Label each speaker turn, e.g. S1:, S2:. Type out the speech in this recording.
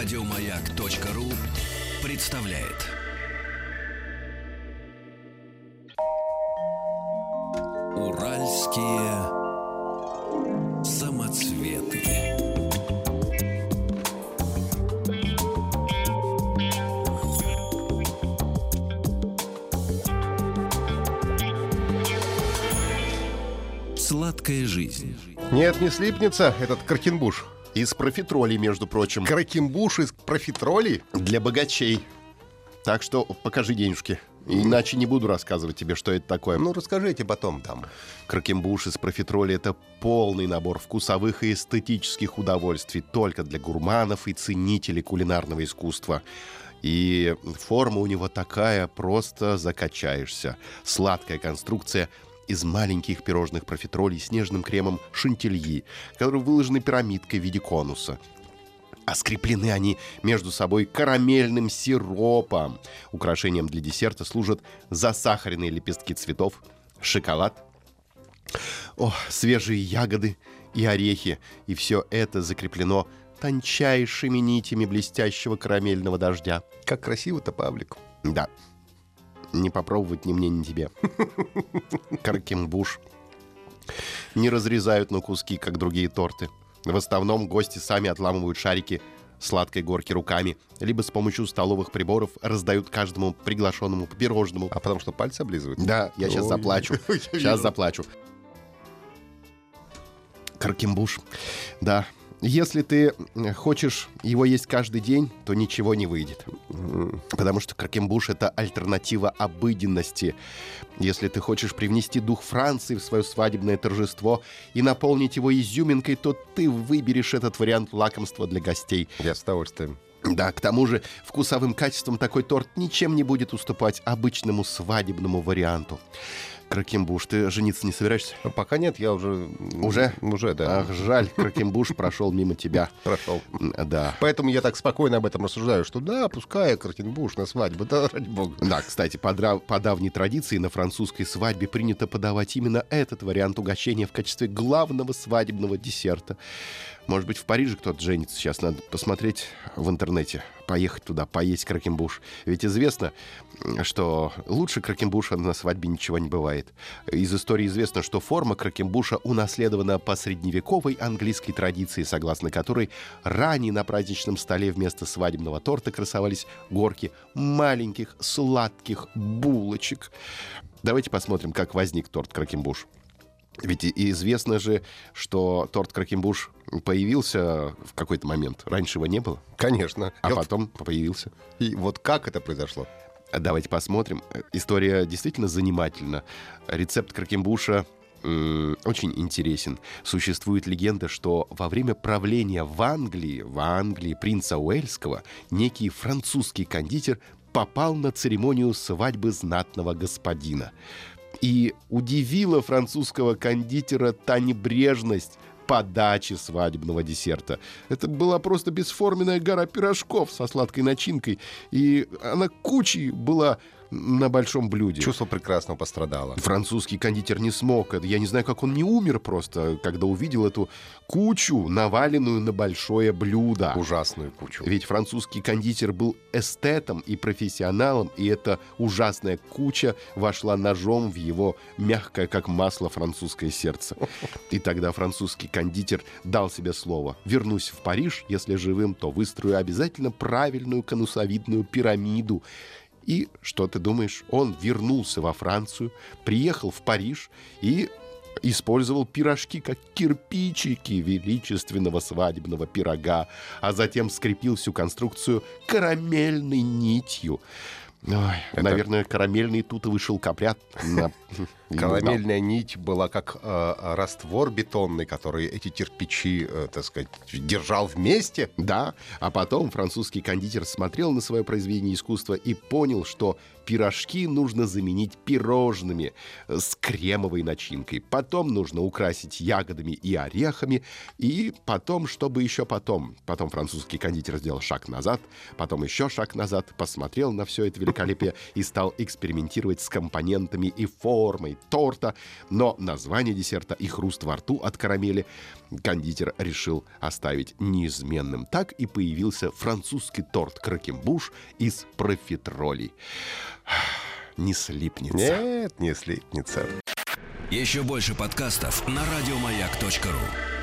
S1: Радиомаяк.ру представляет. Уральские самоцветы. Сладкая жизнь.
S2: Нет, не слипнется этот Каркинбуш.
S3: Из профитроли, между прочим.
S2: Каракимбуш из профитроли?
S3: Для богачей. Так что покажи денежки. Иначе не буду рассказывать тебе, что это такое.
S2: Ну, расскажите потом там.
S3: Кракембуш из профитроли — это полный набор вкусовых и эстетических удовольствий только для гурманов и ценителей кулинарного искусства. И форма у него такая, просто закачаешься. Сладкая конструкция из маленьких пирожных профитролей с нежным кремом шантильи, которые выложены пирамидкой в виде конуса. А скреплены они между собой карамельным сиропом. Украшением для десерта служат засахаренные лепестки цветов, шоколад, о, свежие ягоды и орехи. И все это закреплено тончайшими нитями блестящего карамельного дождя.
S2: Как красиво-то, Павлик.
S3: Да. Не попробовать ни мне, ни тебе. Каркембуш. Не разрезают на куски, как другие торты. В основном гости сами отламывают шарики сладкой горки руками, либо с помощью столовых приборов раздают каждому приглашенному по пирожному.
S2: А потому что пальцы облизывают?
S3: Да, я сейчас заплачу. Сейчас заплачу. Каркембуш. Да. Если ты хочешь его есть каждый день, то ничего не выйдет. Потому что каркембуш — это альтернатива обыденности. Если ты хочешь привнести дух Франции в свое свадебное торжество и наполнить его изюминкой, то ты выберешь этот вариант лакомства для гостей.
S2: Я с удовольствием.
S3: Да, к тому же вкусовым качеством такой торт ничем не будет уступать обычному свадебному варианту. Кракембуш, ты жениться не собираешься?
S2: А Пока нет, я уже...
S3: Уже?
S2: Уже, да.
S3: Ах, жаль, Кракембуш прошел мимо тебя.
S2: Прошел.
S3: Да.
S2: Поэтому я так спокойно об этом рассуждаю, что да, пускай Каркинбуш на свадьбу, да, ради бога.
S3: Да, кстати, по, дра- по давней традиции на французской свадьбе принято подавать именно этот вариант угощения в качестве главного свадебного десерта. Может быть, в Париже кто-то женится. Сейчас надо посмотреть в интернете. Поехать туда, поесть кракембуш. Ведь известно, что лучше кракембуша на свадьбе ничего не бывает. Из истории известно, что форма кракембуша унаследована по средневековой английской традиции, согласно которой ранее на праздничном столе вместо свадебного торта красовались горки маленьких сладких булочек. Давайте посмотрим, как возник торт кракембуш. Ведь и- известно же, что торт кракембуш появился в какой-то момент. Раньше его не было,
S2: Конечно.
S3: а
S2: вот-
S3: потом появился.
S2: И вот как это произошло?
S3: Давайте посмотрим. История действительно занимательна. Рецепт кракембуша м, очень интересен. Существует легенда, что во время правления в Англии, в Англии принца Уэльского, некий французский кондитер попал на церемонию свадьбы знатного господина. И удивила французского кондитера та небрежность подачи свадебного десерта. Это была просто бесформенная гора пирожков со сладкой начинкой, и она кучей была на большом блюде.
S2: Чувство прекрасного пострадало.
S3: Французский кондитер не смог. Я не знаю, как он не умер просто, когда увидел эту кучу, наваленную на большое блюдо.
S2: Ужасную кучу.
S3: Ведь французский кондитер был эстетом и профессионалом, и эта ужасная куча вошла ножом в его мягкое, как масло, французское сердце. И тогда французский кондитер дал себе слово. «Вернусь в Париж, если живым, то выстрою обязательно правильную конусовидную пирамиду». И что ты думаешь? Он вернулся во Францию, приехал в Париж и использовал пирожки как кирпичики величественного свадебного пирога, а затем скрепил всю конструкцию карамельной нитью. Ой,
S2: Это-
S3: Наверное, карамельный тутовый шелкопряд. На-
S2: Карамельная нить была как э, раствор бетонный, который эти кирпичи, э, так сказать, держал вместе.
S3: Да, а потом французский кондитер смотрел на свое произведение искусства и понял, что пирожки нужно заменить пирожными э, с кремовой начинкой. Потом нужно украсить ягодами и орехами. И потом, чтобы еще потом. Потом французский кондитер сделал шаг назад, потом еще шаг назад, посмотрел на все это великолепие и стал экспериментировать с компонентами и формой торта, но название десерта и хруст во рту от карамели кондитер решил оставить неизменным. Так и появился французский торт кракембуш из профитролей. Не слипнется.
S2: Нет, не слипнется.
S1: Еще больше подкастов на радиомаяк.ру.